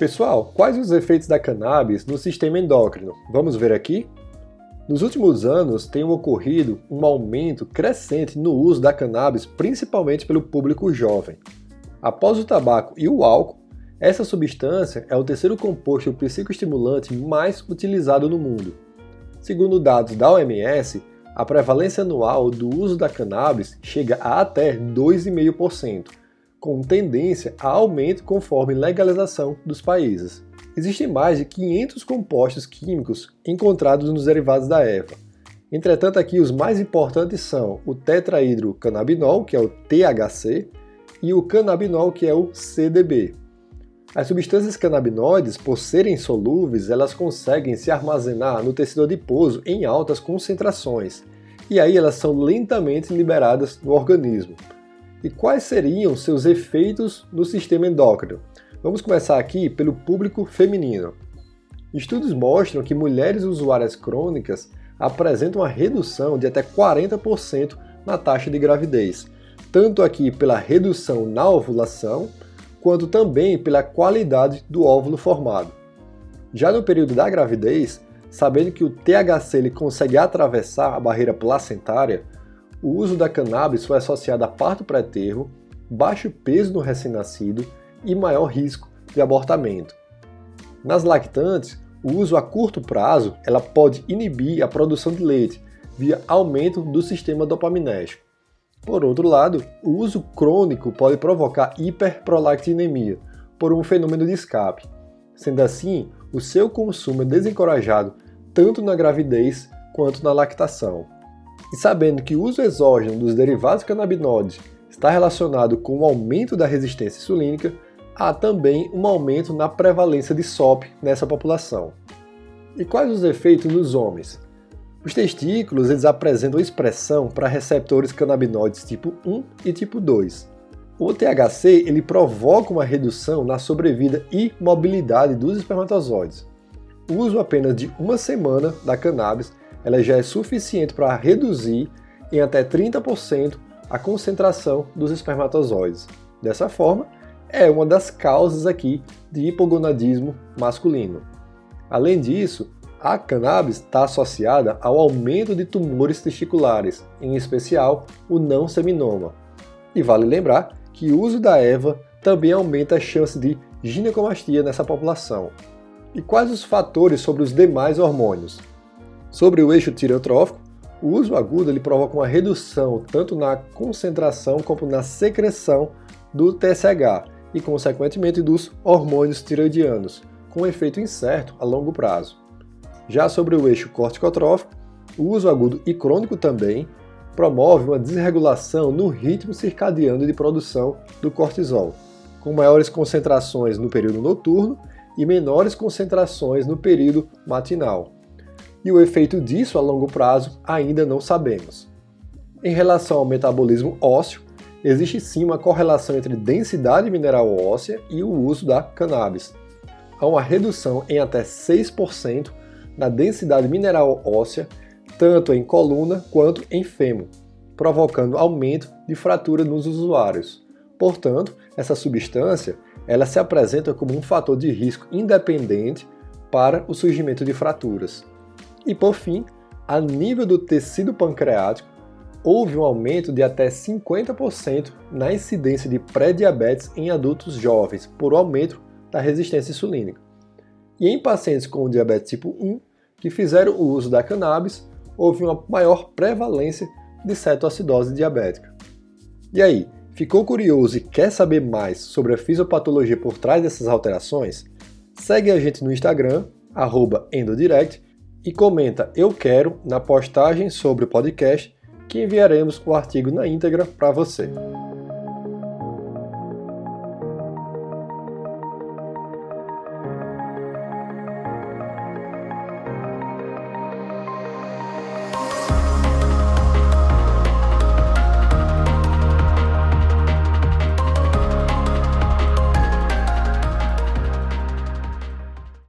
Pessoal, quais os efeitos da cannabis no sistema endócrino? Vamos ver aqui? Nos últimos anos tem ocorrido um aumento crescente no uso da cannabis, principalmente pelo público jovem. Após o tabaco e o álcool, essa substância é o terceiro composto psicoestimulante mais utilizado no mundo. Segundo dados da OMS, a prevalência anual do uso da cannabis chega a até 2,5%, com tendência a aumento conforme legalização dos países. Existem mais de 500 compostos químicos encontrados nos derivados da erva. Entretanto, aqui os mais importantes são o tetrahidrocannabinol, que é o THC, e o canabinol, que é o CDB. As substâncias canabinoides, por serem solúveis, elas conseguem se armazenar no tecido adiposo em altas concentrações, e aí elas são lentamente liberadas no organismo. E quais seriam seus efeitos no sistema endócrino? Vamos começar aqui pelo público feminino. Estudos mostram que mulheres usuárias crônicas apresentam uma redução de até 40% na taxa de gravidez, tanto aqui pela redução na ovulação, quanto também pela qualidade do óvulo formado. Já no período da gravidez, sabendo que o THC ele consegue atravessar a barreira placentária, o uso da cannabis foi associado a parto pré-termo, baixo peso no recém-nascido e maior risco de abortamento. Nas lactantes, o uso a curto prazo ela pode inibir a produção de leite via aumento do sistema dopaminérgico. Por outro lado, o uso crônico pode provocar hiperprolactinemia por um fenômeno de escape. Sendo assim, o seu consumo é desencorajado tanto na gravidez quanto na lactação. E sabendo que o uso exógeno dos derivados canabinoides está relacionado com o aumento da resistência insulínica, há também um aumento na prevalência de SOP nessa população. E quais os efeitos nos homens? Os testículos eles apresentam expressão para receptores canabinoides tipo 1 e tipo 2. O THC ele provoca uma redução na sobrevida e mobilidade dos espermatozoides. O uso apenas de uma semana da cannabis ela já é suficiente para reduzir em até 30% a concentração dos espermatozoides. Dessa forma, é uma das causas aqui de hipogonadismo masculino. Além disso, a cannabis está associada ao aumento de tumores testiculares, em especial o não seminoma. E vale lembrar que o uso da erva também aumenta a chance de ginecomastia nessa população. E quais os fatores sobre os demais hormônios? Sobre o eixo tireotrófico, o uso agudo ele provoca uma redução tanto na concentração como na secreção do TSH e, consequentemente, dos hormônios tiroidianos, com efeito incerto a longo prazo. Já sobre o eixo corticotrófico, o uso agudo e crônico também promove uma desregulação no ritmo circadiano de produção do cortisol, com maiores concentrações no período noturno e menores concentrações no período matinal. E o efeito disso a longo prazo ainda não sabemos. Em relação ao metabolismo ósseo, existe sim uma correlação entre densidade mineral óssea e o uso da cannabis. Há uma redução em até 6% na densidade mineral óssea, tanto em coluna quanto em fêmur, provocando aumento de fratura nos usuários. Portanto, essa substância ela se apresenta como um fator de risco independente para o surgimento de fraturas. E por fim, a nível do tecido pancreático, houve um aumento de até 50% na incidência de pré-diabetes em adultos jovens por aumento da resistência insulínica. E em pacientes com diabetes tipo 1, que fizeram o uso da cannabis, houve uma maior prevalência de cetoacidose diabética. E aí, ficou curioso e quer saber mais sobre a fisiopatologia por trás dessas alterações? Segue a gente no Instagram, endodirect, e comenta Eu Quero na postagem sobre o podcast que enviaremos o artigo na íntegra para você.